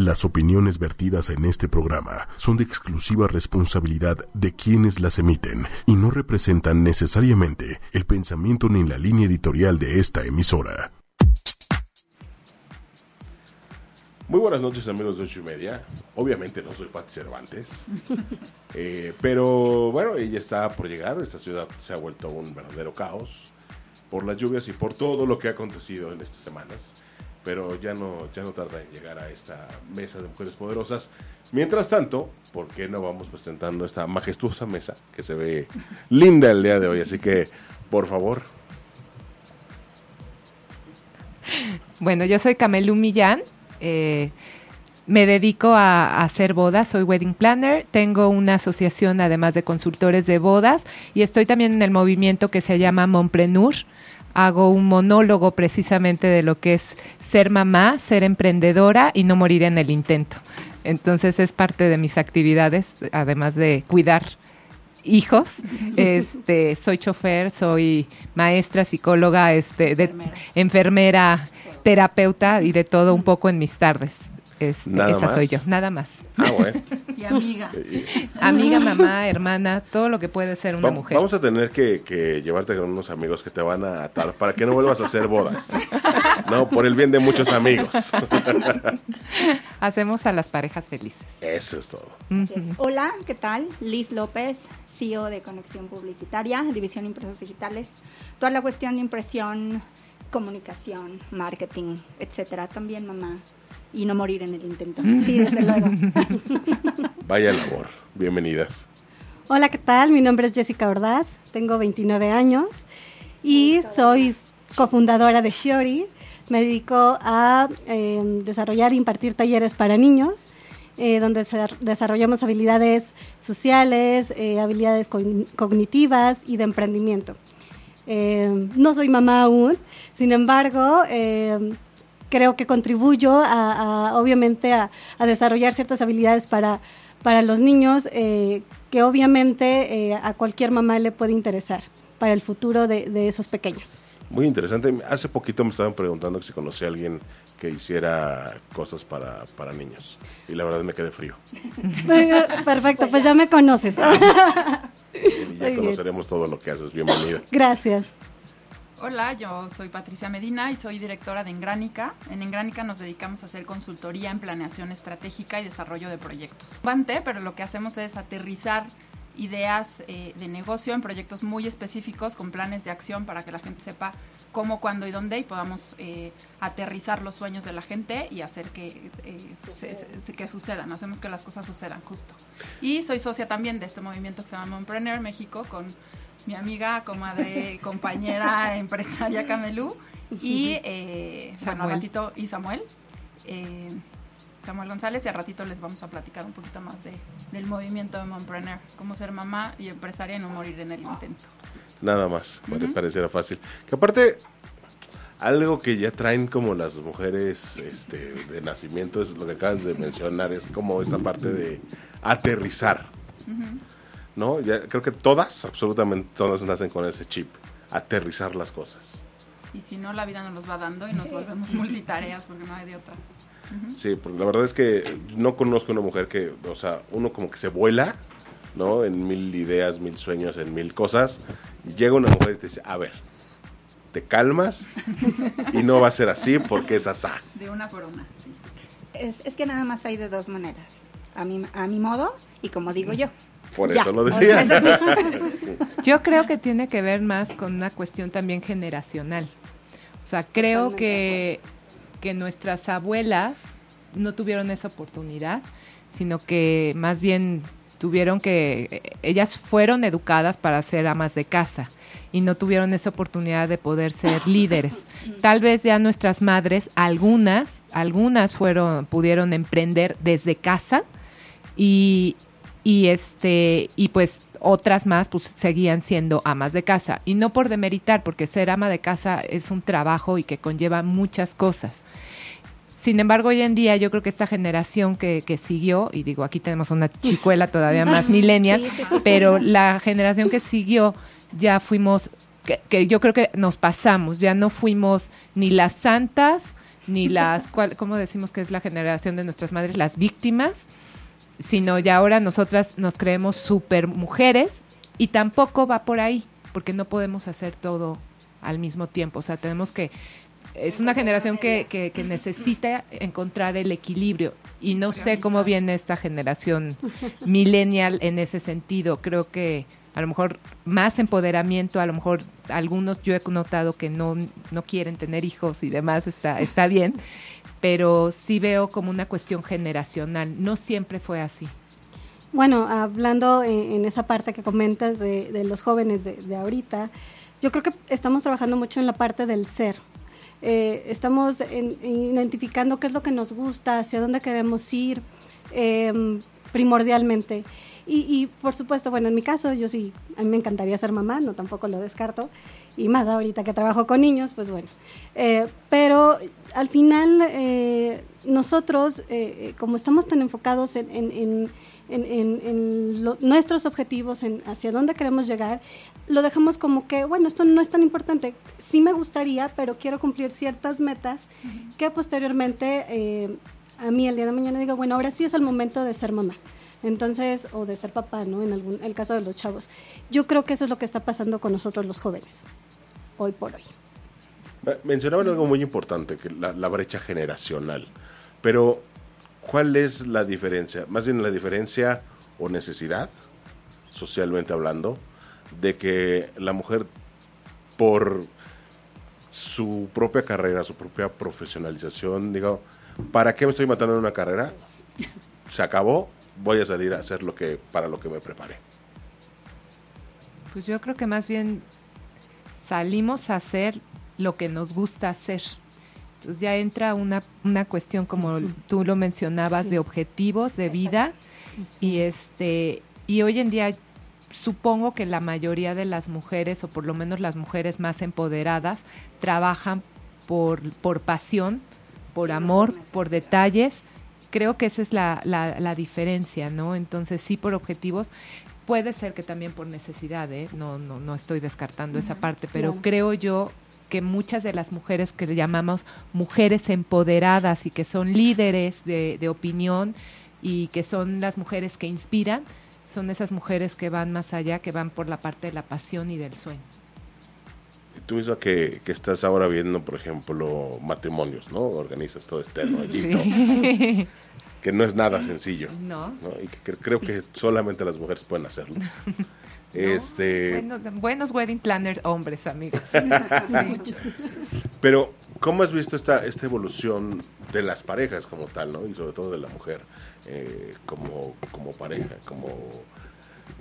Las opiniones vertidas en este programa son de exclusiva responsabilidad de quienes las emiten y no representan necesariamente el pensamiento ni la línea editorial de esta emisora. Muy buenas noches amigos de ocho y media. Obviamente no soy Pati Cervantes, eh, pero bueno, ella está por llegar. Esta ciudad se ha vuelto un verdadero caos por las lluvias y por todo lo que ha acontecido en estas semanas pero ya no, ya no tarda en llegar a esta mesa de mujeres poderosas. Mientras tanto, ¿por qué no vamos presentando esta majestuosa mesa que se ve linda el día de hoy? Así que, por favor. Bueno, yo soy Camelú Millán. Eh, me dedico a, hacer bodas, soy wedding planner, tengo una asociación además de consultores de bodas y estoy también en el movimiento que se llama Momprenur hago un monólogo precisamente de lo que es ser mamá, ser emprendedora y no morir en el intento. Entonces es parte de mis actividades, además de cuidar hijos. Este, soy chofer, soy maestra, psicóloga, este, enfermera, terapeuta y de todo un poco en mis tardes esa soy yo, nada más. Ah, bueno. y amiga. amiga, mamá, hermana, todo lo que puede ser una mujer. Vamos a tener que, llevarte con unos amigos que te van a atar para que no vuelvas a hacer bodas. no, por el bien de muchos amigos. Hacemos a las parejas felices. Eso es todo. Hola, ¿qué tal? Liz López, CEO de Conexión Publicitaria, División Impresos Digitales. Toda la cuestión de impresión, comunicación, marketing, etcétera. También mamá y no morir en el intento. Sí, desde luego. Vaya labor. Bienvenidas. Hola, ¿qué tal? Mi nombre es Jessica Ordaz, tengo 29 años y soy cofundadora de Shiori. Me dedico a em, desarrollar e impartir talleres para niños, eh, donde desarrollamos habilidades sociales, eh, habilidades cognitivas y de emprendimiento. Em, no soy mamá aún, sin embargo, em, creo que contribuyo a, obviamente a, desarrollar ciertas habilidades para, para los niños eh, que obviamente eh, a cualquier mamá le puede interesar para el futuro de, esos pequeños. Muy interesante. Hace poquito me estaban preguntando si conocía a alguien que hiciera cosas para, para niños. Y la verdad me quedé frío. Perfecto, pues ya me conoces. y ya conoceremos todo lo que haces. Bienvenida. Gracias. Hola, yo soy Patricia Medina y soy directora de Engránica. En Engránica nos dedicamos a hacer consultoría en planeación estratégica y desarrollo de proyectos. Bante, pero lo que hacemos es aterrizar ideas eh, de negocio en proyectos muy específicos con planes de acción para que la gente sepa cómo, cuándo y dónde y podamos eh, aterrizar los sueños de la gente y hacer que, eh, que sucedan, hacemos que las cosas sucedan justo. Y soy socia también de este movimiento que se llama Mompreneur México con mi amiga, comadre, compañera, empresaria Camelú y eh, bueno, ratito, y Samuel. Eh, Samuel González y a ratito les vamos a platicar un poquito más de, del movimiento de Mompreneur, cómo ser mamá y empresaria y no morir en el intento. Nada más, me pareciera fácil. Que aparte, algo que ya traen como las mujeres este, de nacimiento, es lo que acabas de mencionar, es como esta parte de aterrizar. ¿No? Ya, creo que todas, absolutamente todas nacen con ese chip, aterrizar las cosas. Y si no, la vida nos los va dando y nos volvemos multitareas porque no hay de otra. Sí, porque la verdad es que no conozco una mujer que, o sea, uno como que se vuela, ¿no? En mil ideas, mil sueños, en mil cosas. Y llega una mujer y te dice, a ver, te calmas y no va a ser así porque es asá. De una por una, sí. Es, es que nada más hay de dos maneras. A mi, a mi modo y como digo yo. Por eso lo decía. Yo creo que tiene que ver más con una cuestión también generacional. O sea, creo que, que nuestras abuelas no tuvieron esa oportunidad, sino que más bien tuvieron que, ellas fueron educadas para ser amas de casa y no tuvieron esa oportunidad de poder ser líderes. Tal vez ya nuestras madres, algunas, algunas fueron, pudieron emprender desde casa y, y este y pues otras más pues seguían siendo amas de casa. Y no por demeritar porque ser ama de casa es un trabajo y que conlleva muchas cosas. Sin embargo, hoy en día yo creo que esta generación que, que siguió, y digo, aquí tenemos una chicuela todavía más millennial, pero la generación que siguió ya fuimos, que, que, yo creo que nos pasamos, ya no fuimos ni las santas, ni las, cual, ¿cómo decimos que es la generación de nuestras madres? Las víctimas, sino ya ahora nosotras nos creemos super mujeres y tampoco va por ahí, porque no podemos hacer todo al mismo tiempo. O sea, tenemos que es una generación que, que, necesita encontrar el equilibrio y no sé cómo viene esta generación millennial en ese sentido. Creo que a lo mejor más empoderamiento, a lo mejor algunos yo he notado que no, no quieren tener hijos y demás, está, está bien, pero sí veo como una cuestión generacional. No siempre fue así. Bueno, hablando en, esa parte que comentas de, de los jóvenes de, de ahorita, yo creo que estamos trabajando mucho en la parte del ser eh, estamos identificando qué es lo que nos gusta, hacia dónde queremos ir em, primordialmente. Y, por supuesto, bueno, en mi caso, yo sí, a mí me encantaría ser mamá, no tampoco lo descarto, y más ahorita que trabajo con niños, pues bueno. Eh, pero al final, eh, nosotros, como estamos tan enfocados en en, nuestros objetivos, en hacia dónde queremos llegar, lo dejamos como que, bueno, esto no es tan importante. Sí me gustaría, pero quiero cumplir ciertas metas que posteriormente eh, a mí el día de mañana digo, bueno, ahora sí es el momento de ser mamá. Entonces, o de ser papá, ¿no? En algún, el caso de los chavos. Yo creo que eso es lo que está pasando con nosotros los jóvenes, hoy por hoy. Mencionaban algo muy importante, que la, la brecha generacional. Pero ¿Cuál es la diferencia? Más bien la diferencia o necesidad, socialmente hablando, de que la mujer por su propia carrera, su propia profesionalización, digo, ¿para qué me estoy matando en una carrera? Se acabó, voy a salir a hacer lo que para lo que me preparé. Pues yo creo que más bien salimos a hacer lo que nos gusta hacer. Entonces ya entra una, una cuestión, como tú lo mencionabas, de objetivos de vida. Y este, y hoy en día supongo que la mayoría de las mujeres, o por lo menos las mujeres más empoderadas, trabajan por, por pasión, por amor, por detalles. Creo que esa es la, la, diferencia, ¿no? Entonces sí por objetivos. Puede ser que también por necesidad, ¿eh? No, no, no estoy descartando esa parte, pero creo yo que muchas de las mujeres que le llamamos mujeres empoderadas y que son líderes de, opinión y que son las mujeres que inspiran, son esas mujeres que van más allá, que van por la parte de la pasión y del sueño. Tú misma que, que estás ahora viendo, por ejemplo, matrimonios, ¿no? Organizas todo este rollito. Que no es nada sencillo. No. Y que creo que solamente las mujeres pueden hacerlo. Este... Buenos, wedding planners hombres, amigos. Pero, ¿cómo has visto esta, esta evolución de las parejas como tal, ¿no? Y sobre todo de la mujer eh, como, como pareja, como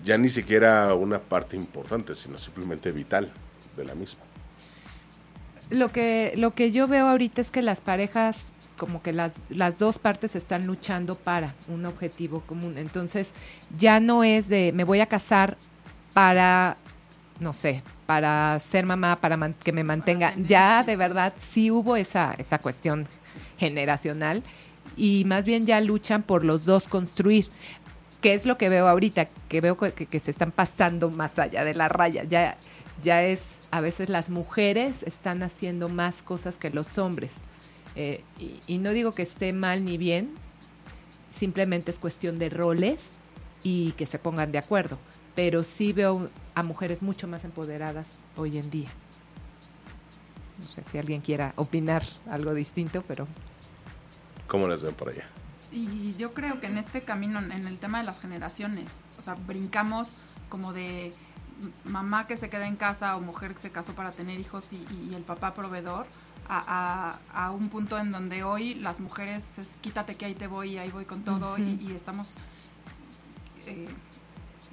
ya ni siquiera una parte importante, sino simplemente vital de la misma. Lo que, lo que yo veo ahorita es que las parejas como que las, las dos partes están luchando para un objetivo común. Entonces, ya no es de me voy a casar para, no sé, para ser mamá, para que me mantenga. Ya de verdad sí hubo esa, esa cuestión generacional y más bien ya luchan por los dos construir. ¿Qué es lo que veo ahorita? Que veo que, se están pasando más allá de la raya. Ya, ya es, a veces las mujeres están haciendo más cosas que los hombres. Eh, y, y no digo que esté mal ni bien, simplemente es cuestión de roles y que se pongan de acuerdo pero sí veo a mujeres mucho más empoderadas hoy en día. No sé si alguien quiera opinar algo distinto, pero... ¿Cómo las ven por allá? Y yo creo que en este camino, en el tema de las generaciones, o sea, brincamos como de mamá que se queda en casa o mujer que se casó para tener hijos y, el papá proveedor, a, un punto en donde hoy las mujeres es quítate que ahí te voy y ahí voy con todo y, estamos eh,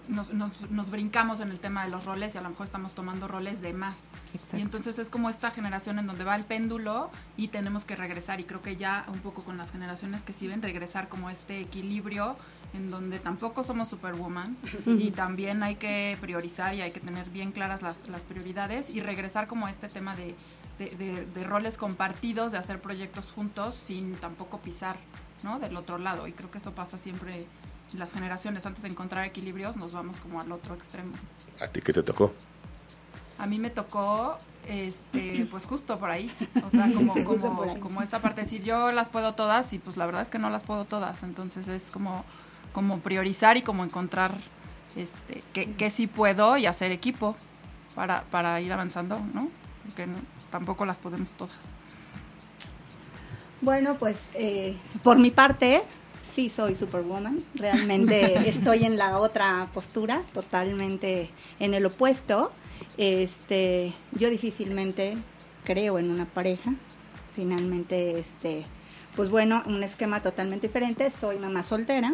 nos, nos, brincamos en el tema de los roles y a lo mejor estamos tomando roles de más. Y entonces es como esta generación en donde va el péndulo y tenemos que regresar. Y creo que ya un poco con las generaciones que siguen, regresar como este equilibrio en donde tampoco somos superwoman y también hay que priorizar y hay que tener bien claras las, las prioridades y regresar como este tema de, de, de, roles compartidos, de hacer proyectos juntos sin tampoco pisar ¿no? del otro lado. Y creo que eso pasa siempre las generaciones antes de encontrar equilibrios nos vamos como al otro extremo. ¿A ti qué te tocó? A mí me tocó, este, pues justo por ahí, o sea, como, como, como esta parte, decir yo las puedo todas y pues la verdad es que no las puedo todas, entonces es como, como priorizar y como encontrar este, que, que sí puedo y hacer equipo para, para ir avanzando, ¿no? Porque tampoco las podemos todas. Bueno, pues eh, por mi parte, sí soy Superwoman. Realmente estoy en la otra postura, totalmente en el opuesto. Este, yo difícilmente creo en una pareja. Finalmente, este, pues bueno, un esquema totalmente diferente. Soy mamá soltera,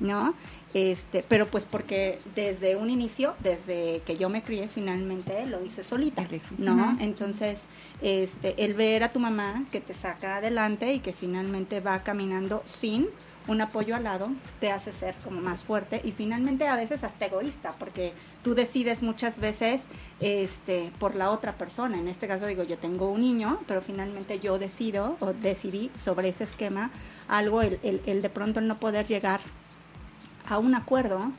¿no? Este, pero pues porque desde un inicio, desde que yo me crié, finalmente lo hice solita, ¿no? Entonces, este, el ver a tu mamá que te saca adelante y que finalmente va caminando sin un apoyo al lado te hace ser como más fuerte y finalmente a veces hasta egoísta porque tú decides muchas veces este por la otra persona en este caso digo yo tengo un niño pero finalmente yo decido o decidí sobre ese esquema algo el, el, el de pronto no poder llegar a un acuerdo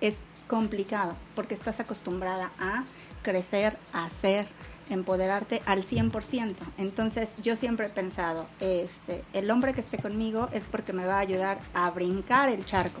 es complicado porque estás acostumbrada a crecer, a hacer, empoderarte al 100%. Entonces yo siempre he pensado, este, el hombre que esté conmigo es porque me va a ayudar a brincar el charco.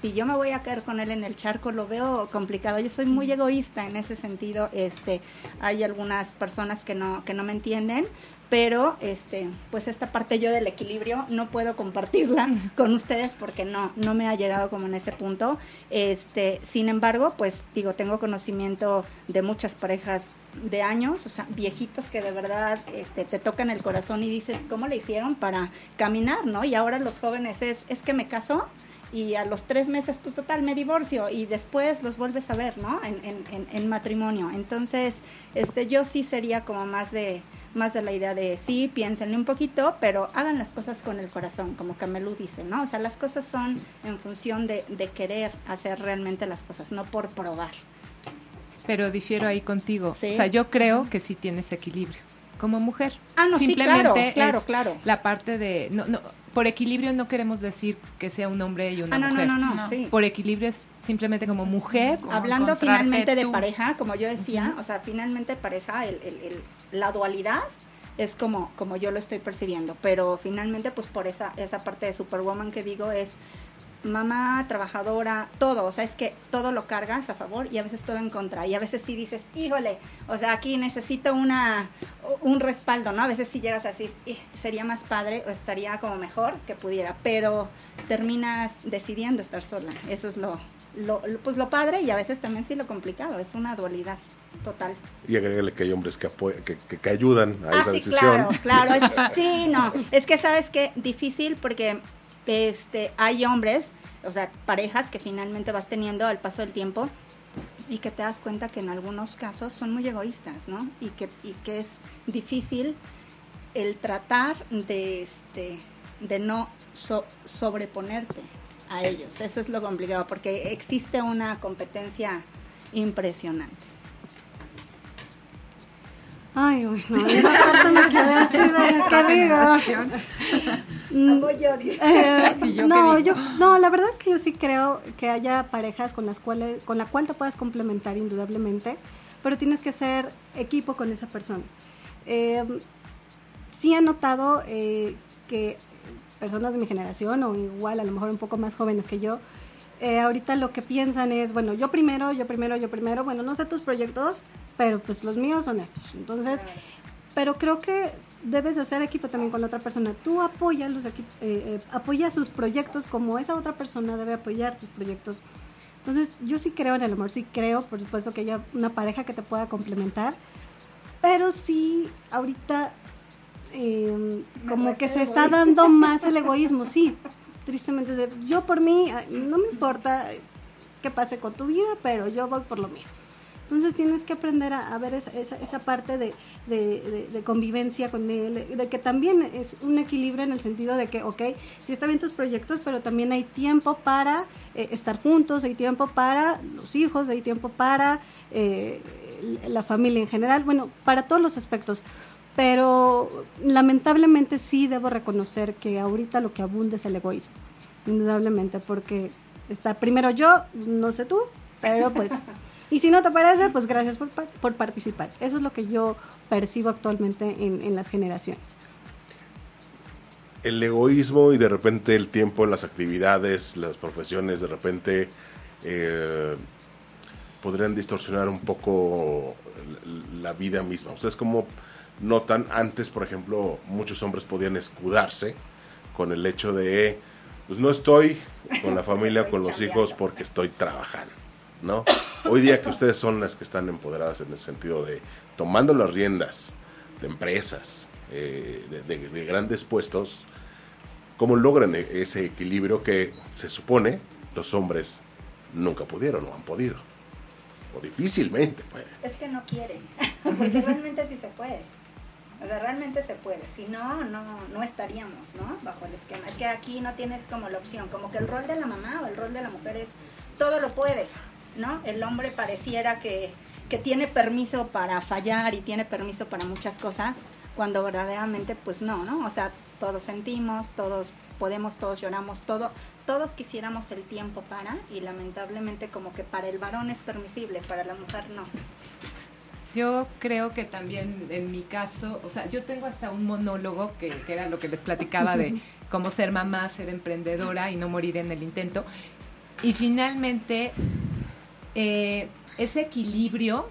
Si yo me voy a caer con él en el charco, lo veo complicado. Yo soy muy egoísta en ese sentido. Este, hay algunas personas que no, que no me entienden, pero este pues esta parte yo del equilibrio no puedo compartirla con ustedes porque no no me ha llegado como en ese punto este sin embargo pues digo tengo conocimiento de muchas parejas de años, o sea, viejitos que de verdad este, te tocan el corazón y dices, ¿cómo le hicieron para caminar, no? Y ahora los jóvenes es, es que me casó y a los tres meses, pues total, me divorcio y después los vuelves a ver, ¿no? En, en, en matrimonio. Entonces, este, yo sí sería como más de, más de la idea de sí, piénsenle un poquito, pero hagan las cosas con el corazón, como Camelú dice, ¿no? O sea, las cosas son en función de, de querer hacer realmente las cosas, no por probar. Pero difiero ahí contigo. O sea, yo creo que sí tienes equilibrio como mujer. Ah, no, Simplemente sí, claro, claro, claro. La parte de no, no, por equilibrio no queremos decir que sea un hombre y una ah, no, mujer. No, no, no, sí. Por equilibrio es simplemente como mujer. Como Hablando finalmente de pareja, como yo decía, uh -huh. o sea, finalmente pareja, el, el, el, la dualidad es como, como yo lo estoy percibiendo, pero finalmente pues por esa, esa parte de Superwoman que digo es mamá, trabajadora, todo, o sea, es que todo lo cargas a favor y a veces todo en contra, y a veces sí dices, híjole, o sea, aquí necesito una, un respaldo, ¿no? A veces sí llegas a decir, sería más padre o estaría como mejor que pudiera, pero terminas decidiendo estar sola, eso es lo, lo, pues lo padre y a veces también sí lo complicado, es una dualidad total. Y agrégale que hay hombres que, que, que, que ayudan a ah, esa sí, decisión. Claro, claro, sí, no, es que sabes que difícil porque este, hay hombres, o sea, parejas que finalmente vas teniendo al paso del tiempo y que te das cuenta que en algunos casos son muy egoístas, ¿no? Y que, y que es difícil el tratar de, este, de no so, sobreponerte a ellos. Eso es lo complicado, porque existe una competencia impresionante. Ay, bueno, esa parte me quedé así de, ¿qué digo? Mm, eh, no, yo, no, la verdad es que yo sí creo que haya parejas con las cuales, con la cual te puedas complementar indudablemente, pero tienes que ser equipo con esa persona. Eh, sí he notado eh, que personas de mi generación o igual a lo mejor un poco más jóvenes que yo, eh, ahorita lo que piensan es, bueno, yo primero, yo primero, yo primero, bueno, no sé tus proyectos, pero pues los míos son estos. Entonces, pero creo que debes hacer equipo también con la otra persona. Tú apoya, los eh, eh, apoya sus proyectos como esa otra persona debe apoyar tus proyectos. Entonces, yo sí creo en el amor, sí creo, por supuesto, que haya una pareja que te pueda complementar, pero sí, ahorita, eh, como que se está dando más el egoísmo, sí, tristemente. Yo por mí, no me importa qué pase con tu vida, pero yo voy por lo mío. Entonces tienes que aprender a, ver esa, esa, esa parte de, de, convivencia con él, de que también es un equilibrio en el sentido de que, ok, sí está bien tus proyectos, pero también hay tiempo para eh, estar juntos, hay tiempo para los hijos, hay tiempo para eh, la familia en general, bueno, para todos los aspectos. Pero lamentablemente sí debo reconocer que ahorita lo que abunda es el egoísmo, indudablemente, porque está primero yo, no sé tú, pero pues Y si no te parece, pues gracias por, por participar. Eso es lo que yo percibo actualmente en, en las generaciones el egoísmo y de repente el tiempo las actividades, las profesiones, de repente eh, podrían distorsionar un poco la vida misma. Ustedes como notan, antes, por ejemplo, muchos hombres podían escudarse con el hecho de, pues no estoy con la familia, con los hijos, porque estoy trabajando, ¿no? Hoy día que ustedes son las que están empoderadas en el sentido de tomando las riendas de empresas, eh, de grandes puestos, cómo logran e-, ese equilibrio que se supone los hombres nunca pudieron o han podido. O difícilmente pueden. Es que no quieren, porque realmente sí se puede. O sea, realmente se puede. Si no, no, no estaríamos, ¿no? Bajo el esquema. Es que aquí no tienes como la opción, como que el rol de la mamá o el rol de la mujer es todo lo puede, ¿no? El hombre pareciera que, que tiene permiso para fallar y tiene permiso para muchas cosas, cuando verdaderamente pues no, ¿no? O sea, todos sentimos, todos podemos, todos lloramos, todo, todos quisiéramos el tiempo para y lamentablemente como que para el varón es permisible, para la mujer no. Yo creo que también en mi caso, o sea, yo tengo hasta un monólogo que, era lo que les platicaba de cómo ser mamá, ser emprendedora y no morir en el intento. Y finalmente, eh, ese equilibrio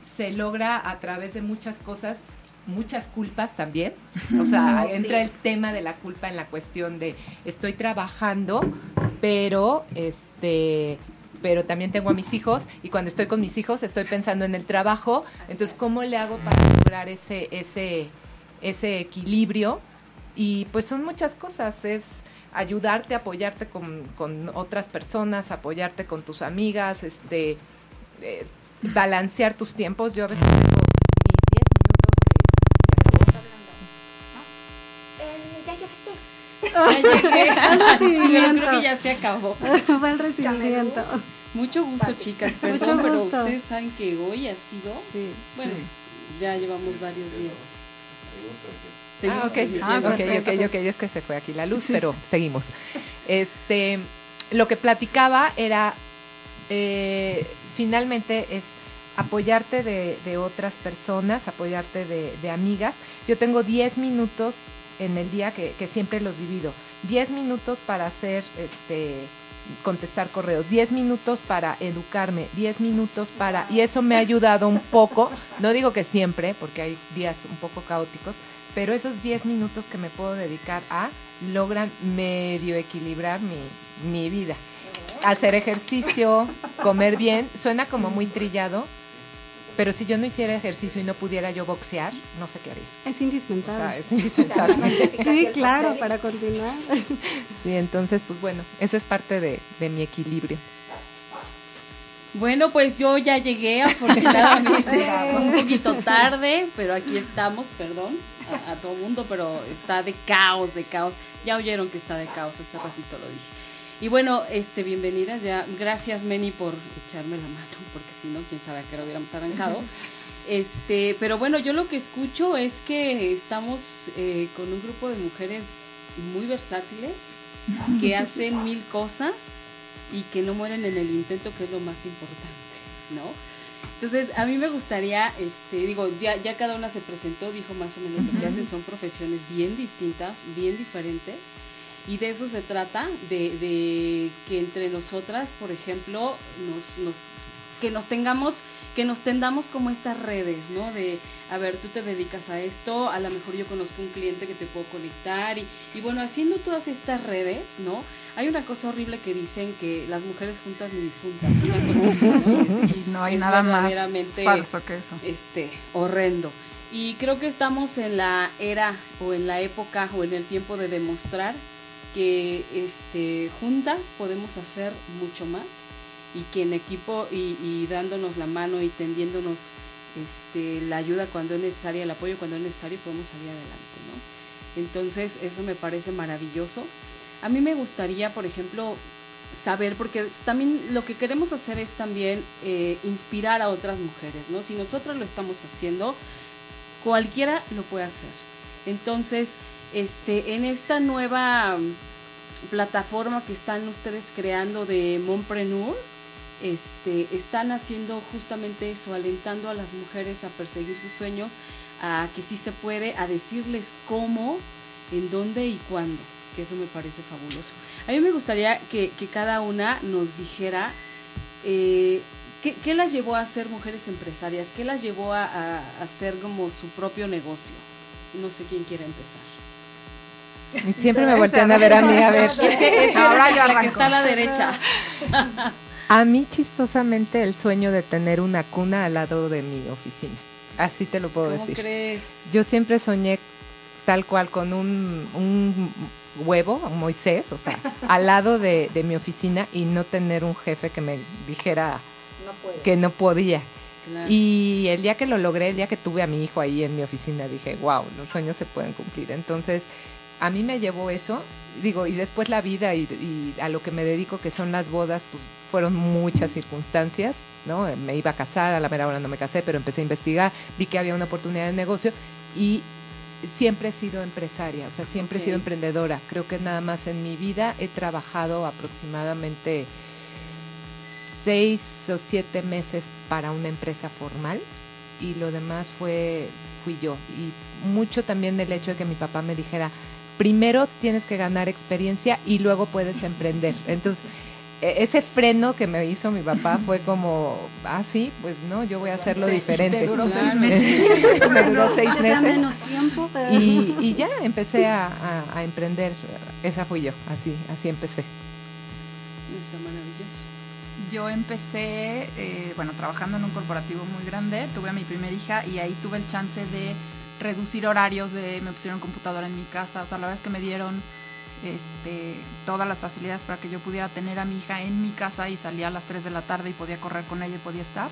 se logra a través de muchas cosas muchas culpas también. O sea, entra el tema de la culpa en la cuestión de estoy trabajando, pero este pero también tengo a mis hijos y cuando estoy con mis hijos estoy pensando en el trabajo, entonces cómo le hago para lograr ese ese ese equilibrio y pues son muchas cosas, es ayudarte, apoyarte con, con otras personas, apoyarte con tus amigas, este eh, balancear tus tiempos. Yo a veces tengo Ya llegué. recibimiento. creo que ya se acabó. Fue el recibimiento. Mucho gusto, chicas. Perdón, pero ustedes saben que hoy ha sido. Sí, bueno, ya llevamos varios días. Ah, okay. Ah, ok, ok, ok, es que se fue aquí la luz, pero seguimos. Este, lo que platicaba era, eh, finalmente es apoyarte de, de, otras personas, apoyarte de, de amigas. Yo tengo 10 minutos en el día que, siempre los divido. 10 minutos para hacer, este, contestar correos, 10 minutos para educarme, 10 minutos para... Y eso me ha ayudado un poco, no digo que siempre, porque hay días un poco caóticos, pero esos 10 minutos que me puedo dedicar a logran medio equilibrar mi, mi vida. Hacer ejercicio, comer bien, suena como muy trillado, pero si yo no hiciera ejercicio y no pudiera yo boxear, no sé qué haría. Es indispensable. O sea, es indispensable. sí, claro, para continuar. sí, entonces, pues bueno, esa es parte de, mi equilibrio. Bueno, pues yo ya llegué afortunadamente un poquito tarde, pero aquí estamos, perdón a, a todo mundo, pero está de caos, de caos. Ya oyeron que está de caos, hace ratito lo dije. Y bueno, este, bienvenidas ya. Gracias, Meni, por echarme la mano, porque si no, quién sabe a qué lo hubiéramos arrancado. Este, pero bueno, yo lo que escucho es que estamos eh, con un grupo de mujeres muy versátiles, que hacen mil cosas y que no mueren en el intento, que es lo más importante, ¿no? Entonces, a mí me gustaría, este, digo, ya, ya cada una se presentó, dijo más o menos lo que hacen, son profesiones bien distintas, bien diferentes y de eso se trata, de, que entre nosotras, por ejemplo, nos, nos, que nos tengamos, que nos tendamos como estas redes, ¿no? De, a ver, tú te dedicas a esto, a lo mejor yo conozco un cliente que te puedo conectar, y, y bueno, haciendo todas estas redes, ¿no? Hay una cosa horrible que dicen que las mujeres juntas ni difuntas, una cosa así, ¿no? Sí, no hay nada más falso que eso. Este, horrendo. Y creo que estamos en la era o en la época o en el tiempo de demostrar que este, juntas podemos hacer mucho más y que en equipo y, dándonos la mano y tendiéndonos este, la ayuda cuando es necesaria, el apoyo cuando es necesario, podemos salir adelante, ¿no? Entonces, eso me parece maravilloso. A mí me gustaría, por ejemplo, saber, porque también lo que queremos hacer es también eh, inspirar a otras mujeres, ¿no? Si nosotros lo estamos haciendo, cualquiera lo puede hacer. Entonces, este, en esta nueva plataforma que están ustedes creando de Mompreneur, este, están haciendo justamente eso, alentando a las mujeres a perseguir sus sueños, a que sí se puede, a decirles cómo, en dónde y cuándo, que eso me parece fabuloso. A mí me gustaría que, cada una nos dijera eh, ¿qué, las llevó a ser mujeres empresarias, qué las llevó a, hacer como su propio negocio. No sé quién quiere empezar. Siempre me voltean a ver a mí, a ver. Es que, Ahora yo que está a la derecha. A mí chistosamente el sueño de tener una cuna al lado de mi oficina. Así te lo puedo ¿Cómo decir. Crees? Yo siempre soñé tal cual con un, un huevo, un Moisés, o sea, al lado de, mi oficina y no tener un jefe que me dijera que no podía. Y el día que lo logré, el día que tuve a mi hijo ahí en mi oficina, dije, wow, los sueños se pueden cumplir. Entonces, a mí me llevó eso, digo, y después la vida y, y a lo que me dedico, que son las bodas, pues fueron muchas circunstancias, ¿no? Me iba a casar, a la mera hora no me casé, pero empecé a investigar, vi que había una oportunidad de negocio y siempre he sido empresaria, o sea, siempre he sido emprendedora. Creo que nada más en mi vida he trabajado aproximadamente seis o siete meses para una empresa formal y lo demás fue fui yo. Y mucho también del hecho de que mi papá me dijera, primero tienes que ganar experiencia y luego puedes emprender. Entonces, ese freno que me hizo mi papá fue como, ah, sí, pues no, yo voy a hacerlo diferente. duró seis meses. me duró seis meses. menos tiempo, y, y, ya empecé a, a, emprender. Esa fui yo, así, así empecé. Está maravilloso. Yo empecé, eh, bueno, trabajando en un corporativo muy grande, tuve a mi primera hija y ahí tuve el chance de reducir horarios, de me pusieron computadora en mi casa, o sea, la verdad es que me dieron este, todas las facilidades para que yo pudiera tener a mi hija en mi casa y salía a las 3 de la tarde y podía correr con ella y podía estar.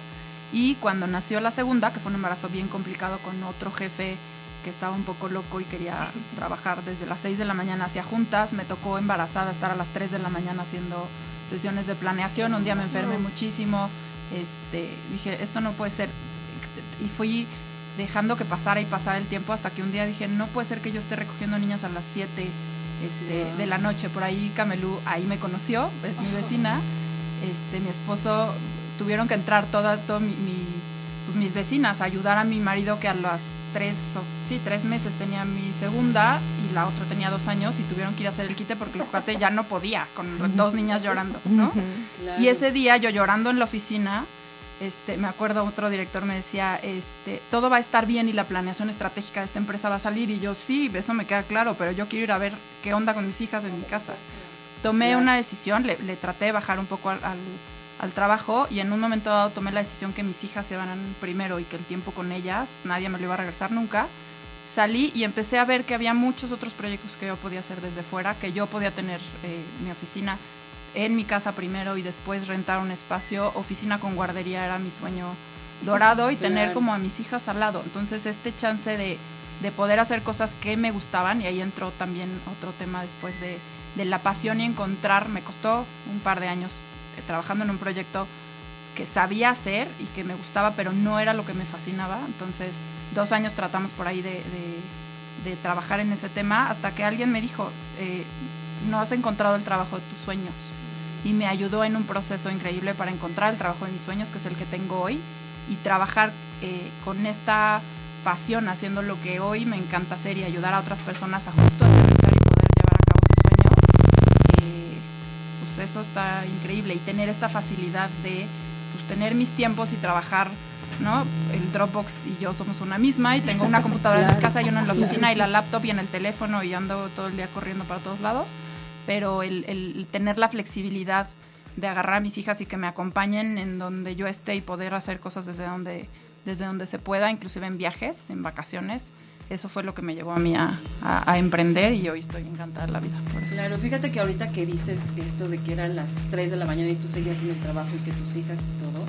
Y cuando nació la segunda, que fue un embarazo bien complicado con otro jefe que estaba un poco loco y quería trabajar desde las 6 de la mañana hacia juntas, me tocó embarazada estar a las 3 de la mañana haciendo sesiones de planeación, un día me enfermé muchísimo, este, dije, esto no puede ser, y fui dejando que pasara y pasara el tiempo hasta que un día dije, no puede ser que yo esté recogiendo niñas a las 7 este, de la noche. Por ahí Camelú, ahí me conoció, es mi vecina. Este, mi esposo, tuvieron que entrar todas todo mi, pues mis vecinas a ayudar a mi marido que a las tres, sí, tres meses tenía mi segunda y la otra tenía dos años y tuvieron que ir a hacer el quite porque el cuate ya no podía, con dos niñas llorando, ¿no? Y ese día yo llorando en la oficina, este, me acuerdo otro director me decía, este, todo va a estar bien y la planeación estratégica de esta empresa va a salir y yo sí, eso me queda claro, pero yo quiero ir a ver qué onda con mis hijas en mi casa. Tomé una decisión, le, traté de bajar un poco al, al, trabajo y en un momento dado tomé la decisión que mis hijas se van primero y que el tiempo con ellas nadie me lo iba a regresar nunca. Salí y empecé a ver que había muchos otros proyectos que yo podía hacer desde fuera, que yo podía tener eh, mi oficina en mi casa primero y después rentar un espacio. Oficina con guardería era mi sueño dorado y tener como a mis hijas al lado. Entonces este chance de, de, poder hacer cosas que me gustaban y ahí entró también otro tema después de, de la pasión y encontrar, me costó un par de años eh, trabajando en un proyecto que sabía hacer y que me gustaba, pero no era lo que me fascinaba. Entonces, dos años tratamos por ahí de, de, trabajar en ese tema hasta que alguien me dijo, eh, no has encontrado el trabajo de tus sueños y me ayudó en un proceso increíble para encontrar el trabajo de mis sueños, que es el que tengo hoy, y trabajar eh, con esta pasión haciendo lo que hoy me encanta hacer y ayudar a otras personas a justo aterrizar y poder llevar a cabo sus sueños. Eh, pues eso está increíble y tener esta facilidad de pues, tener mis tiempos y trabajar ¿no? El Dropbox y yo somos una misma y tengo una computadora en mi casa y una en la oficina y la laptop y en el teléfono y ando todo el día corriendo para todos lados pero el, tener la flexibilidad de agarrar a mis hijas y que me acompañen en donde yo esté y poder hacer cosas desde donde, desde donde se pueda, inclusive en viajes, en vacaciones, eso fue lo que me llevó a mí a, emprender y hoy estoy encantada de la vida por eso. Claro, fíjate que ahorita que dices esto de que eran las 3 de la mañana y tú seguías en el trabajo y que tus hijas y todo,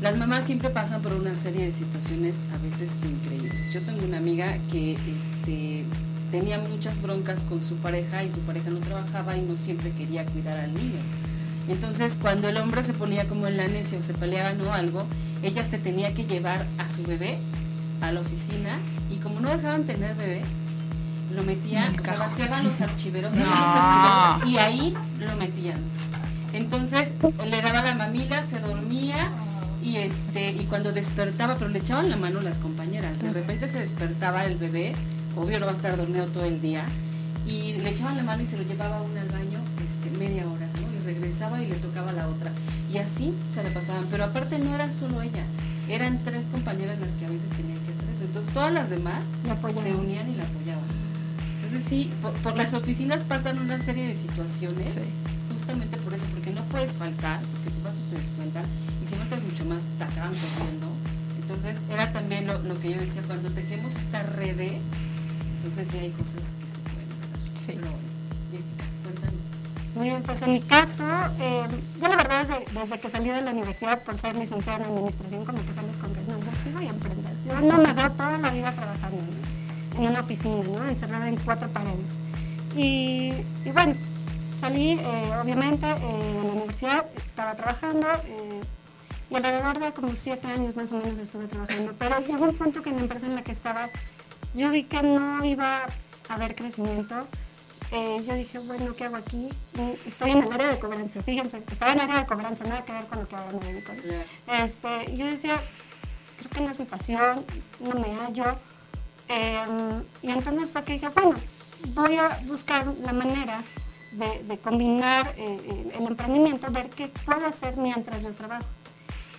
las mamás siempre pasan por una serie de situaciones a veces increíbles. Yo tengo una amiga que este, tenía muchas broncas con su pareja y su pareja no trabajaba y no siempre quería cuidar al niño. Entonces, cuando el hombre se ponía como en la necia o se peleaban o algo, ella se tenía que llevar a su bebé a la oficina y como no dejaban tener bebés, lo metían, o sea, vaciaban los archiveros, y ahí lo metían. Entonces le daba la mamila, se dormía y este y cuando despertaba, pero le echaban la mano las compañeras. De repente se despertaba el bebé, obvio no va a estar dormido todo el día, y le echaban la mano y se lo llevaba una al baño este, media hora, ¿no? Y regresaba y le tocaba la otra. Y así se le pasaban. Pero aparte no era solo ella, eran tres compañeras las que a veces tenían que hacer eso. Entonces todas las demás se unían y la apoyaban. Entonces sí, por, las oficinas pasan una serie de situaciones. Justamente por eso, porque no puedes faltar, porque si faltas te descuentan, y si faltas mucho más te acaban corriendo. Entonces era también lo, lo que yo decía, cuando tejemos estas redes, entonces sí hay cosas que se Sí. Jessica, cuéntanos. Muy bien, pues en mi caso, eh, yo la verdad desde, desde, que salí de la universidad por ser licenciada en administración, como que sales con que no, yo sí voy a emprender. Yo no me veo toda la vida trabajando en una oficina, ¿no? encerrada en cuatro paredes. Y, y bueno, salí, eh, obviamente, eh, en la universidad, estaba trabajando y alrededor de como siete años más o menos estuve trabajando. Pero llegó un punto que en la empresa en la que estaba, yo vi que no iba a haber crecimiento eh, yo dije, bueno, ¿qué hago aquí? Estoy en el área de cobranza, fíjense, estaba en el área de cobranza, nada que ver con lo que ahora me dedico. Este, yo decía, creo que no es mi pasión, no me hallo. Em, y entonces fue que dije, bueno, voy a buscar la manera de, combinar eh, el emprendimiento, ver qué puedo hacer mientras yo trabajo.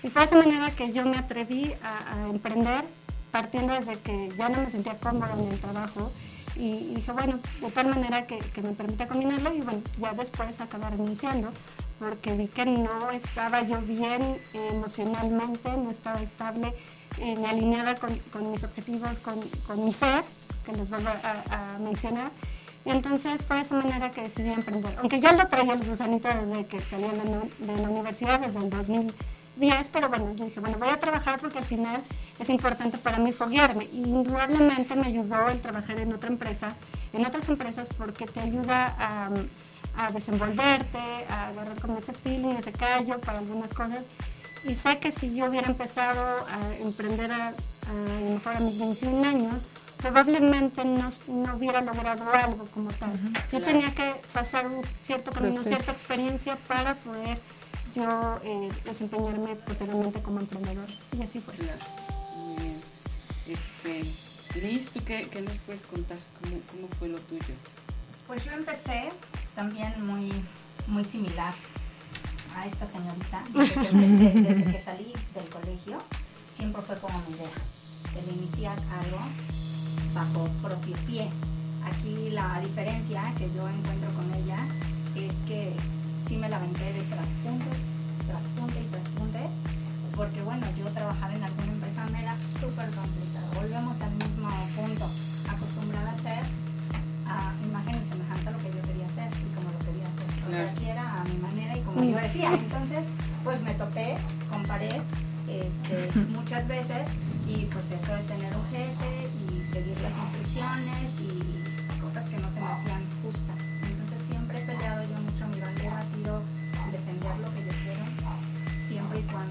Y fue de esa manera que yo me atreví a, a emprender, partiendo desde que ya no me sentía cómoda en el trabajo y, dije, bueno, de tal manera que, me permita combinarlo y bueno, ya después acabé renunciando porque vi que no estaba yo bien emocionalmente, no estaba estable eh, ni alineada con, mis objetivos, con, mi ser, que les vuelvo a, mencionar. Y entonces fue de esa manera que decidí emprender. Aunque ya lo traía el gusanito desde que salí de la, de la universidad, desde el 2000 días, pero bueno, yo dije, bueno, voy a trabajar porque al final es importante para mí foguearme. Y indudablemente me ayudó el trabajar en otra empresa, en otras empresas, porque te ayuda a, a desenvolverte, a agarrar como ese feeling, ese callo para algunas cosas. Y sé que si yo hubiera empezado a emprender a, a, mejor a mis 21 años, probablemente no, no, hubiera logrado algo como tal. yo tenía que pasar un cierto camino, cierta experiencia para poder yo eh, desempeñarme posteriormente como emprendedor. Y así fue. Muy bien. Este, Liz, ¿tú qué, qué, nos puedes contar? ¿Cómo, ¿Cómo, fue lo tuyo? Pues yo empecé también muy, muy similar a esta señorita. Desde que, empecé, desde que salí del colegio, siempre fue como mi idea, el iniciar algo bajo propio pie. Aquí la diferencia que yo encuentro con ella es que sí me la aventé de traspunte, traspunte y traspunte, porque bueno, yo trabajar en alguna empresa me era súper complicado. Volvemos al mismo punto, acostumbrada a hacer a imagen y semejanza lo que yo quería hacer y como lo quería hacer. O sea, aquí era a mi manera y como yo decía. Entonces, pues me topé con pared este, muchas veces y pues eso de tener un jefe y seguir las instrucciones y cosas que no se me hacían justas.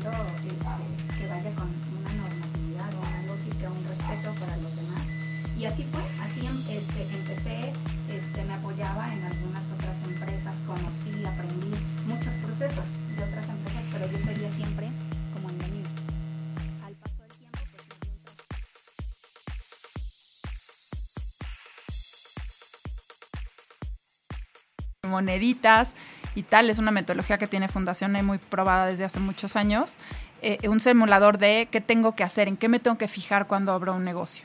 Siempre este, que vaya con una normatividad o una lógica, un respeto para los demás. Y así fue, así em, este, empecé, este, me apoyaba en algunas otras empresas, conocí, aprendí muchos procesos de otras empresas, pero yo seguía siempre como en Al paso del tiempo, pues dio un moneditas y tal. Es una metodología que tiene fundación y muy probada desde hace muchos años. Eh, un simulador de qué tengo que hacer, en qué me tengo que fijar cuando abro un negocio.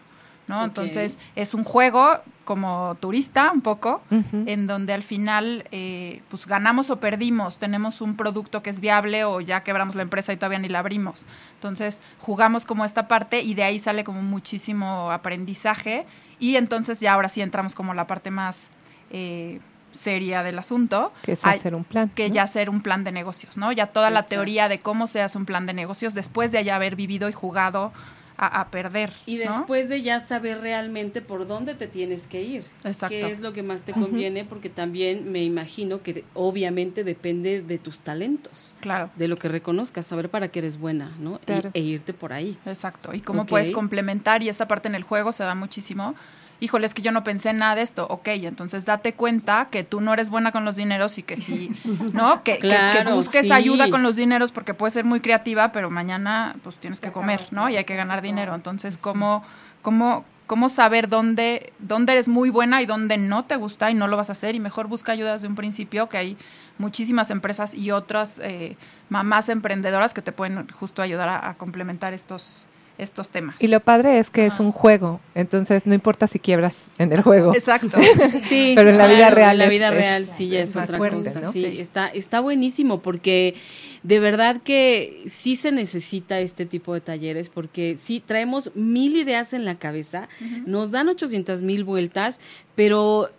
¿no? Entonces es un juego como turista un poco, en donde al final eh, pues ganamos o perdimos, tenemos un producto que es viable o ya quebramos la empresa y todavía ni la abrimos. Entonces jugamos como esta parte y de ahí sale como muchísimo aprendizaje y entonces ya ahora sí entramos como la parte más... Eh, seria del asunto. Que es hacer un plan. Que ya hacer un plan de negocios, ¿no? Ya toda la teoría de cómo se hace un plan de negocios después de ya haber vivido y jugado a, perder. Y después de ya saber realmente por dónde te tienes que ir. Exacto. Qué es lo que más te conviene, porque también me imagino que obviamente depende de tus talentos. Claro. De lo que reconozcas, saber para qué eres buena, ¿no? Claro. E, irte por ahí. Exacto. Y cómo puedes complementar, y esta parte en el juego se da muchísimo híjole, es que yo no pensé en nada de esto. Ok, entonces date cuenta que tú no eres buena con los dineros y que sí, ¿no? Que, que- que busques sí. ayuda con los dineros porque puedes ser muy creativa, pero mañana pues tienes que comer, ¿no? Y hay que ganar dinero. Entonces, ¿cómo, cómo, cómo saber dónde, dónde eres muy buena y dónde no te gusta y no lo vas a hacer? Y mejor busca ayuda desde un principio, que hay muchísimas empresas y otras eh, mamás emprendedoras que te pueden justo ayudar a, a complementar estos, estos temas. Y lo padre es que es un juego, entonces no importa si quiebras en el juego. Exacto. Sí, Pero en la vida real En la vida es- real sí ya es es, otra fuerte, cosa. ¿no? Sí, Sí. Está, está buenísimo porque de verdad que sí se necesita este tipo de talleres porque sí traemos mil ideas en la cabeza, nos dan 800 mil vueltas, pero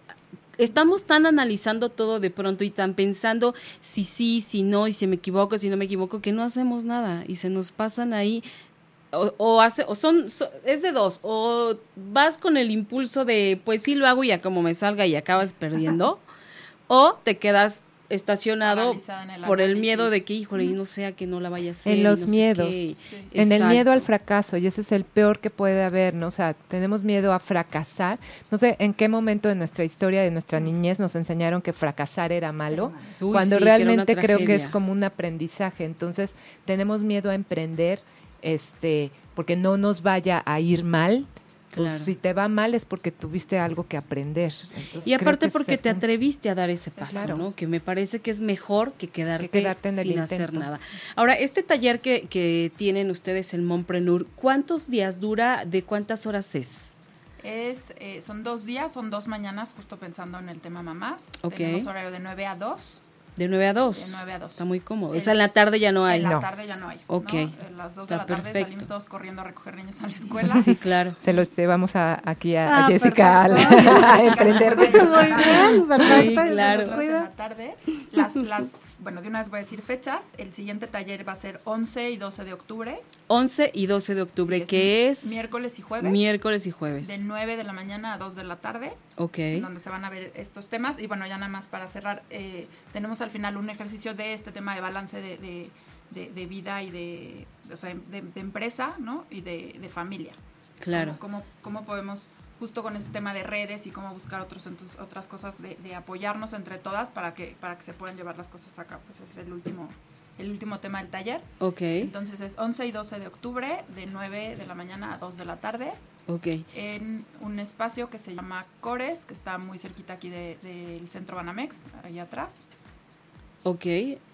estamos tan analizando todo de pronto y tan pensando si sí, si no, y si me equivoco, si no me equivoco, que no hacemos nada y se nos pasan ahí o, o hace o son, so- es de dos o vas con el impulso de pues sí lo hago y ya como me salga y acabas perdiendo o te quedas estacionado el por el miedo de que híjole y no sea que no la vaya a hacer En los no miedos. Sí. En el miedo al fracaso, y ese es el peor que puede haber, ¿no? O sea, tenemos miedo a fracasar. No sé en qué momento de nuestra historia, de nuestra niñez, nos enseñaron que fracasar era malo, Uy, cuando sí, que realmente creo que es como un aprendizaje. Entonces, tenemos miedo a emprender, este, porque no nos vaya a ir mal. Pues, Claro. si te va mal es porque tuviste algo que aprender. Entonces, Y aparte porque te punto. atreviste a dar ese paso, Claro. ¿no? Que me parece que es mejor que quedarte, quedarte en el sin hacer nada. Ahora, este taller que, que tienen ustedes, el Mompreneur, ¿cuántos días dura? ¿De cuántas horas es? Es, eh, son dos días, son dos mañanas, justo pensando en el tema mamás. Ok. Tenemos horario de 9 a 2. De 9 a 2. De 9 a 2. Está muy cómodo. Sea, en la tarde ya no hay. En la No. tarde ya no hay. Ok. ¿no? En las 2 de Está la tarde perfecto. salimos todos corriendo a recoger niños a la escuela. Sí, claro. Se los llevamos a, aquí a, a Ah, Jessica a, la- perfecto. a emprender. Muy bien, perfecto. Sí, claro. En la tarde. Las, las, bueno, de una vez voy a decir fechas. El siguiente taller va a ser 11 y 12 de octubre. 11 y 12 de octubre, Sí, que es Miércoles y jueves. miércoles y De jueves. 9 de la mañana a 2 de la tarde. Ok. donde se van a ver estos temas. Y bueno, ya nada más para cerrar, eh, tenemos al final un ejercicio de este tema de balance de, de- de- de vida y de, o sea, de, de empresa, ¿no? Y de, de familia. Claro. Cómo, cómo, cómo podemos, justo con este tema de redes y cómo buscar otros, otras cosas de, de apoyarnos entre todas para que, para que se puedan llevar las cosas a cabo. Pues es el último, el último tema del taller. Ok. Entonces es 11 y 12 de octubre, de 9 de la mañana a 2 de la tarde Ok. en un espacio que se llama Cores, que está muy cerquita aquí de- del centro Banamex, ahí atrás. Ok.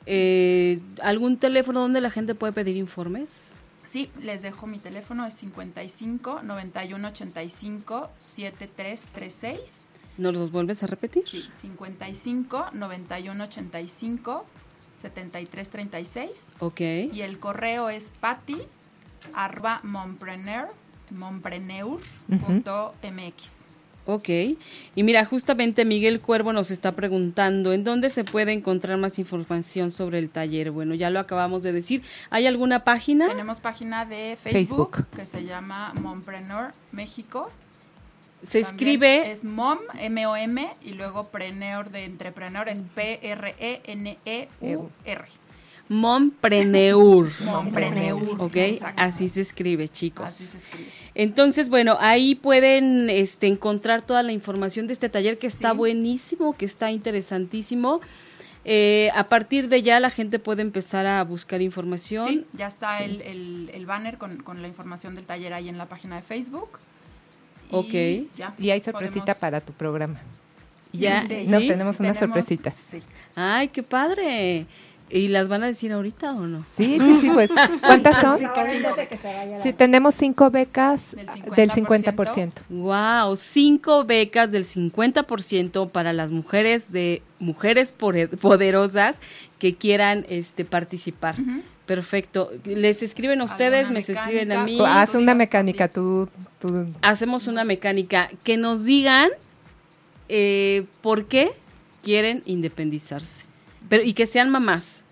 Eh, ¿Algún teléfono donde la gente puede pedir informes? Sí, les dejo mi teléfono, es 55 91 85 7336. ¿Nos los vuelves a repetir? Sí, 55 91 85 7336. Ok. Y el correo es patty arroba mompreneur, mompreneur.mx. Ok. Y mira, justamente Miguel Cuervo nos está preguntando, ¿en dónde se puede encontrar más información sobre el taller? Bueno, ya lo acabamos de decir. ¿Hay alguna página? Tenemos página de Facebook, Facebook. que se llama Mompreneur México. Se También escribe Es MOM, M-O-M, y luego Preneur de Entrepreneur es E P-R-E-N-E-U-R. Mompreneur. Mompreneur. Ok, así se escribe, chicos. Así se escribe. Entonces, bueno, ahí pueden este, encontrar toda la información de este taller que está Sí. buenísimo, que está interesantísimo. Eh, a partir de ya la gente puede empezar a buscar información. Sí, ya está el, el- el banner con, con la información del taller ahí en la página de Facebook. Y Ok. ya, Y hay sorpresita podemos- para tu programa. Ya, Sí, No, ¿sí? tenemos unas sorpresitas. Sí. Ay, qué padre. ¿Y las van a decir ahorita o no? Sí, sí, sí, pues. ¿Cuántas son? Sí, tenemos cinco becas Del del 50%. 50%. Wow, cinco becas del 50% para las mujeres de mujeres poderosas que quieran este participar. Perfecto. Les escriben a ustedes, me escriben a mí. mecánica. Haz una mecánica, tú, tú Hacemos una mecánica que nos digan eh, por qué quieren independizarse. Pero y que sean mamás.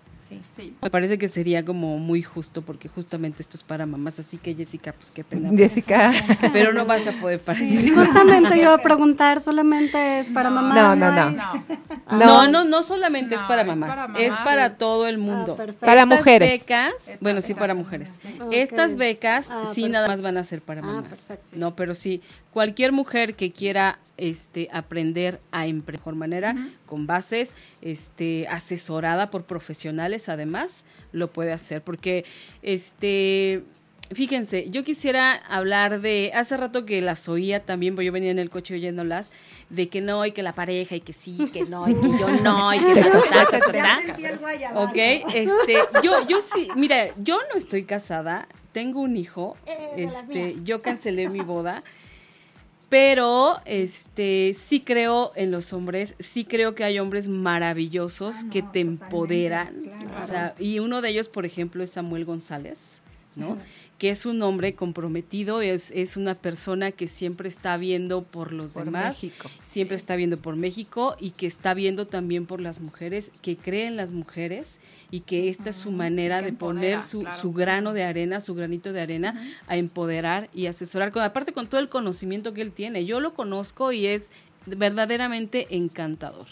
Sí. Me parece que sería como muy justo porque justamente esto es para mamás, así que Jessica, pues qué pena. Jessica. Pero no vas a poder participar. Justamente yo iba a preguntar, solamente es para mamá. No, no, no. No. No, no, no solamente es para es mamás, es mamás. para todo el mundo. Ah, perfecto. Para Estas mujeres. becas, Esta- bueno, sí, para mujeres. sí. Estas becas Ah, sí perfecto. nada más van a ser para Ah, mamás. No, pero sí, cualquier mujer que quiera este aprender a emprender de mejor manera con bases este asesorada por profesionales además lo puede hacer. Porque este Fíjense, yo quisiera hablar de, hace rato que las oía también, porque yo venía en el coche oyéndolas, de que no, y que la pareja, y que sí, que no, y que yo no, y que ta, ta, ta, Ok, este, yo, yo sí, mira, yo no estoy casada, tengo un hijo, Eh, este, yo cancelé mi boda, pero este sí creo en los hombres, sí creo que hay hombres maravillosos Ah, que te empoderan, claro. o sea, y uno de ellos, por ejemplo, es Samuel González, ¿no? Que es un hombre comprometido, es, es una persona que siempre está viendo por los Por demás, México. siempre está viendo por México y que está viendo también por las mujeres, que cree en las mujeres y que esta es su manera que de poner su, claro. su grano de arena, su granito de arena a empoderar y asesorar, con, aparte con todo el conocimiento que él tiene. Yo lo conozco y es verdaderamente encantador.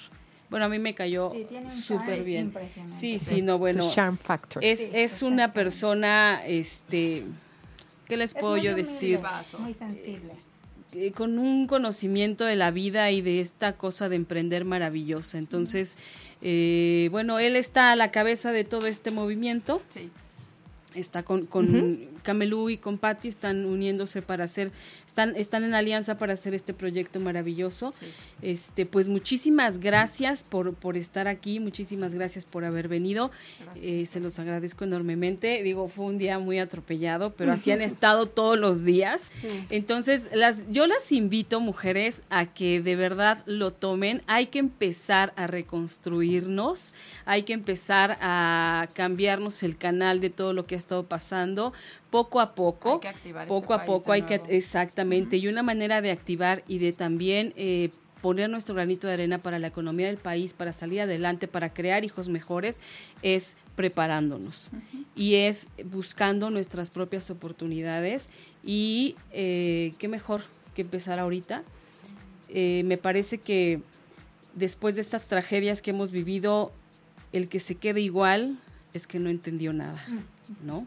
Bueno, a mí me cayó súper bien. Sí, sí, no, bueno. Su charm factor. Es, Sí, es una persona, este, ¿qué les Es puedo yo humilde, decir? Muy sensible. Eh, con un conocimiento de la vida y de esta cosa de emprender maravillosa. Entonces, eh, bueno, él está a la cabeza de todo este movimiento. Sí. Está con, con Camelú y con Patti, están uniéndose para hacer, están, están en alianza para hacer este proyecto maravilloso. Sí. Este, pues muchísimas gracias por, por estar aquí, muchísimas gracias por haber venido. Eh, se los agradezco enormemente. Digo, fue un día muy atropellado, pero así han estado todos los días. Entonces, las, yo las invito, mujeres, a que de verdad lo tomen. Hay que empezar a reconstruirnos, hay que empezar a cambiarnos el canal de todo lo que ha estado pasando poco a poco. Hay que activar poco este a poco hay que exactamente y una manera de activar y de también eh, poner nuestro granito de arena para la economía del país, para salir adelante, para crear hijos mejores, es preparándonos y es buscando nuestras propias oportunidades y eh, qué mejor que empezar ahorita. Eh, me parece que después de estas tragedias que hemos vivido, el que se quede igual es que no entendió nada, ¿no?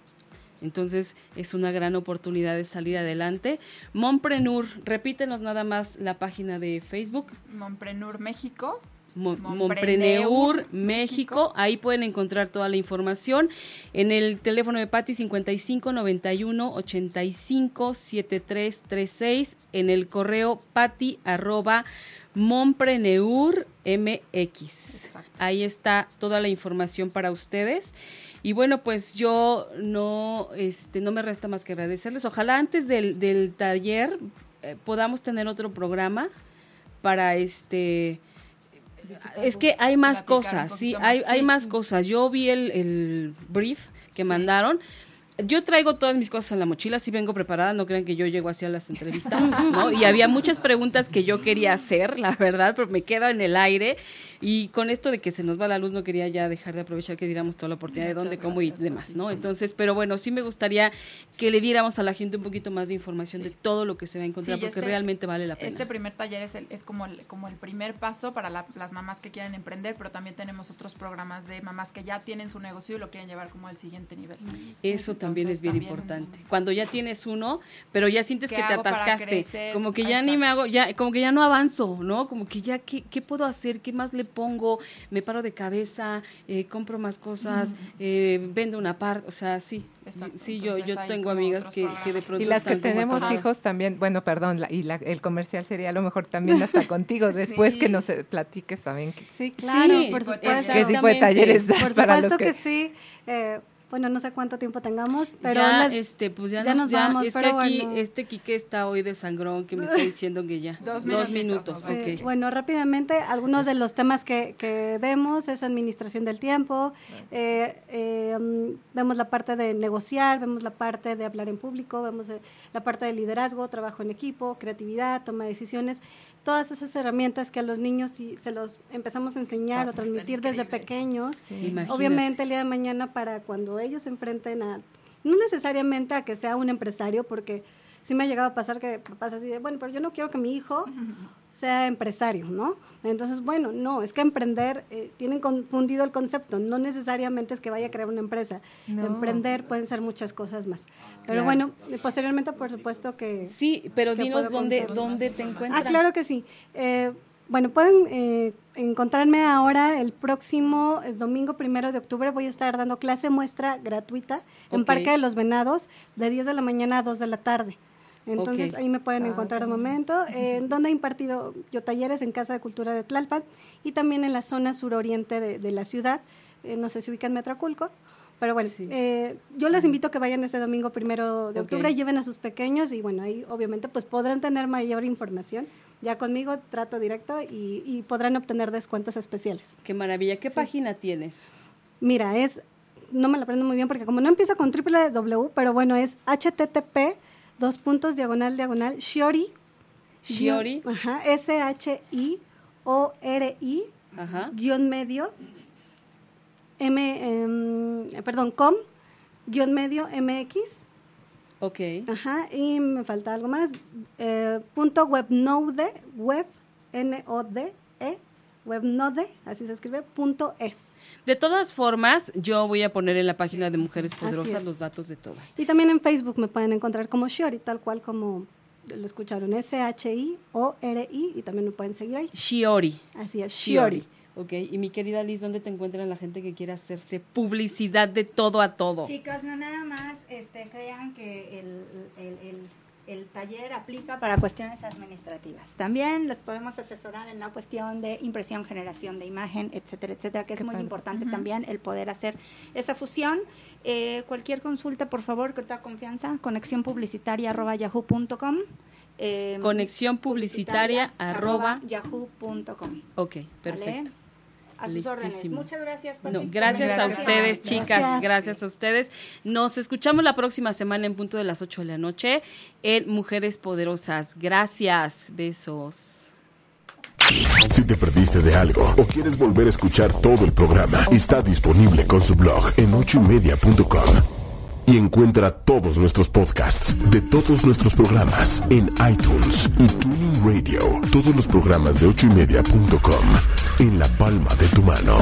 Entonces es una gran oportunidad de salir adelante. Momprenur, repítenos nada más la página de Facebook. Momprenur México. Mo- Mompreneur México. México. Ahí pueden encontrar toda la información. En el teléfono de Patti 55 91 85 73 36. En el correo patti arroba Mompreneur MX. Exacto. Ahí está toda la información para ustedes. Y bueno, pues yo no, este, no me resta más que agradecerles. Ojalá antes del, del taller eh, podamos tener otro programa para este es que hay más cosas, sí, hay, más, hay más cosas. Yo vi el, el brief que mandaron. Yo traigo todas mis cosas en la mochila, sí vengo preparada, no crean que yo llego hacia las entrevistas, ¿no? Y había muchas preguntas que yo quería hacer, la verdad, pero me quedo en el aire. Y con esto de que se nos va la luz, no quería ya dejar de aprovechar que diéramos toda la oportunidad de dónde, cómo y demás, ¿no? Entonces, pero bueno, sí me gustaría que le diéramos a la gente un poquito más de información de todo lo que se va a encontrar, Sí, porque este- realmente vale la pena. Este primer taller es, el- es como, el, como el primer paso para la- las mamás que quieren emprender, pero también tenemos otros programas de mamás que ya tienen su negocio y lo quieren llevar como al siguiente nivel. Eso también Entonces, es bien también- importante. Cuando ya tienes uno, pero ya sientes ¿Qué que te atascaste, como que ya ni me hago, ya, como que ya no avanzo, ¿no? Como que ya, ¿qué, qué puedo hacer? ¿Qué más le pongo? Me paro de cabeza, eh, compro más cosas, eh, vendo una parte, o sea, sí. Exacto. Sí, yo, Entonces, yo tengo amigas que, que de pronto Y las que están tenemos hijos también, bueno, perdón, la- y la- el comercial sería a lo mejor también hasta contigo, después Sí. que nos eh, platiques, saben que Sí, claro, Sí, por tipo de supuesto. qué tipo de talleres das Por para los supuesto que, que, sí. Eh, bueno, no sé cuánto tiempo tengamos, pero ya, las- este, pues ya, ya nos, nos ya- vamos, es que pero aquí, bueno. este Quique está hoy de sangrón que me está diciendo que ya. Dos Dos minutos, Sí. Bueno, rápidamente, algunos de los temas que, que vemos es administración del tiempo, eh, eh, vemos la parte de negociar, vemos la parte de hablar en público, vemos eh, la parte de liderazgo, trabajo en equipo, creatividad, toma de decisiones, todas esas herramientas que a los niños si se los empezamos a enseñar Ah, o están transmitir desde pequeños, obviamente el día de mañana para cuando ellos se enfrenten a, no necesariamente a que sea un empresario, porque sí me ha llegado a pasar que papás así de, bueno, pero yo no quiero que mi hijo sea empresario, ¿no? Entonces, bueno, no, es que emprender, eh, tienen confundido el concepto, no necesariamente es que vaya a crear una empresa. Emprender pueden ser muchas cosas más. Pero bueno, posteriormente, por supuesto que... Sí, pero dinos dónde, dónde te encuentras. Ah, claro que sí. Eh, bueno, pueden eh, encontrarme ahora el próximo domingo primero de octubre. Voy a estar dando clase muestra gratuita en Parque de los Venados de 10 de la mañana a 2 de la tarde. Entonces ahí me pueden ah, encontrar de momento, en donde he impartido yo talleres en Casa de Cultura de Tlalpan y también en la zona suroriente de, de la ciudad, eh, no sé si ubican Metraculco, pero bueno, eh, yo les invito a que vayan este domingo primero de octubre, y lleven a sus pequeños y bueno, ahí obviamente pues podrán tener mayor información. Ya conmigo trato directo y, podrán obtener descuentos especiales. Qué maravilla. ¿Qué página tienes? Mira, es, no me la aprendo muy bien porque como no empieza con triple W, pero bueno, es http dos puntos diagonal diagonal Shiori. Shiori. Ajá, S-H-I-O-R-I, guion medio, M, em, perdón, com, guion medio MX. Ok. Ajá, y me falta algo más. Eh, punto webnode, web, N-O-D-E, webnode, así se escribe, punto es. De todas formas, yo voy a poner en la página de Mujeres Poderosas los datos de todas. Y también en Facebook me pueden encontrar como Shiori, tal cual como lo escucharon, S-H-I-O-R-I, y también me pueden seguir ahí. Shiori. Así es, Shiori. Ok, y mi querida Liz, ¿dónde te encuentran la gente que quiere hacerse publicidad de todo a todo? Chicos, no nada más este, crean que el el taller aplica para cuestiones administrativas. También les podemos asesorar en la cuestión de impresión, generación de imagen, etcétera, etcétera, que es muy importante también el poder hacer esa fusión. Eh, cualquier consulta, por favor, con toda confianza, conexión publicitaria arroba yahoo.com. Eh, conexión publicitaria arroba yahoo.com. Ok, perfecto a sus órdenes. Muchas gracias. gracias, a ustedes, chicas. Gracias. a ustedes. Nos escuchamos la próxima semana en punto de las 8 de la noche en Mujeres Poderosas. Gracias. Besos. Si te perdiste de algo o quieres volver a escuchar todo el programa, está disponible con su blog en ochoymedia.com y encuentra todos nuestros podcasts de todos nuestros programas en iTunes y Tuning Radio. Todos los programas de ochoymedia.com en la palma de tu mano.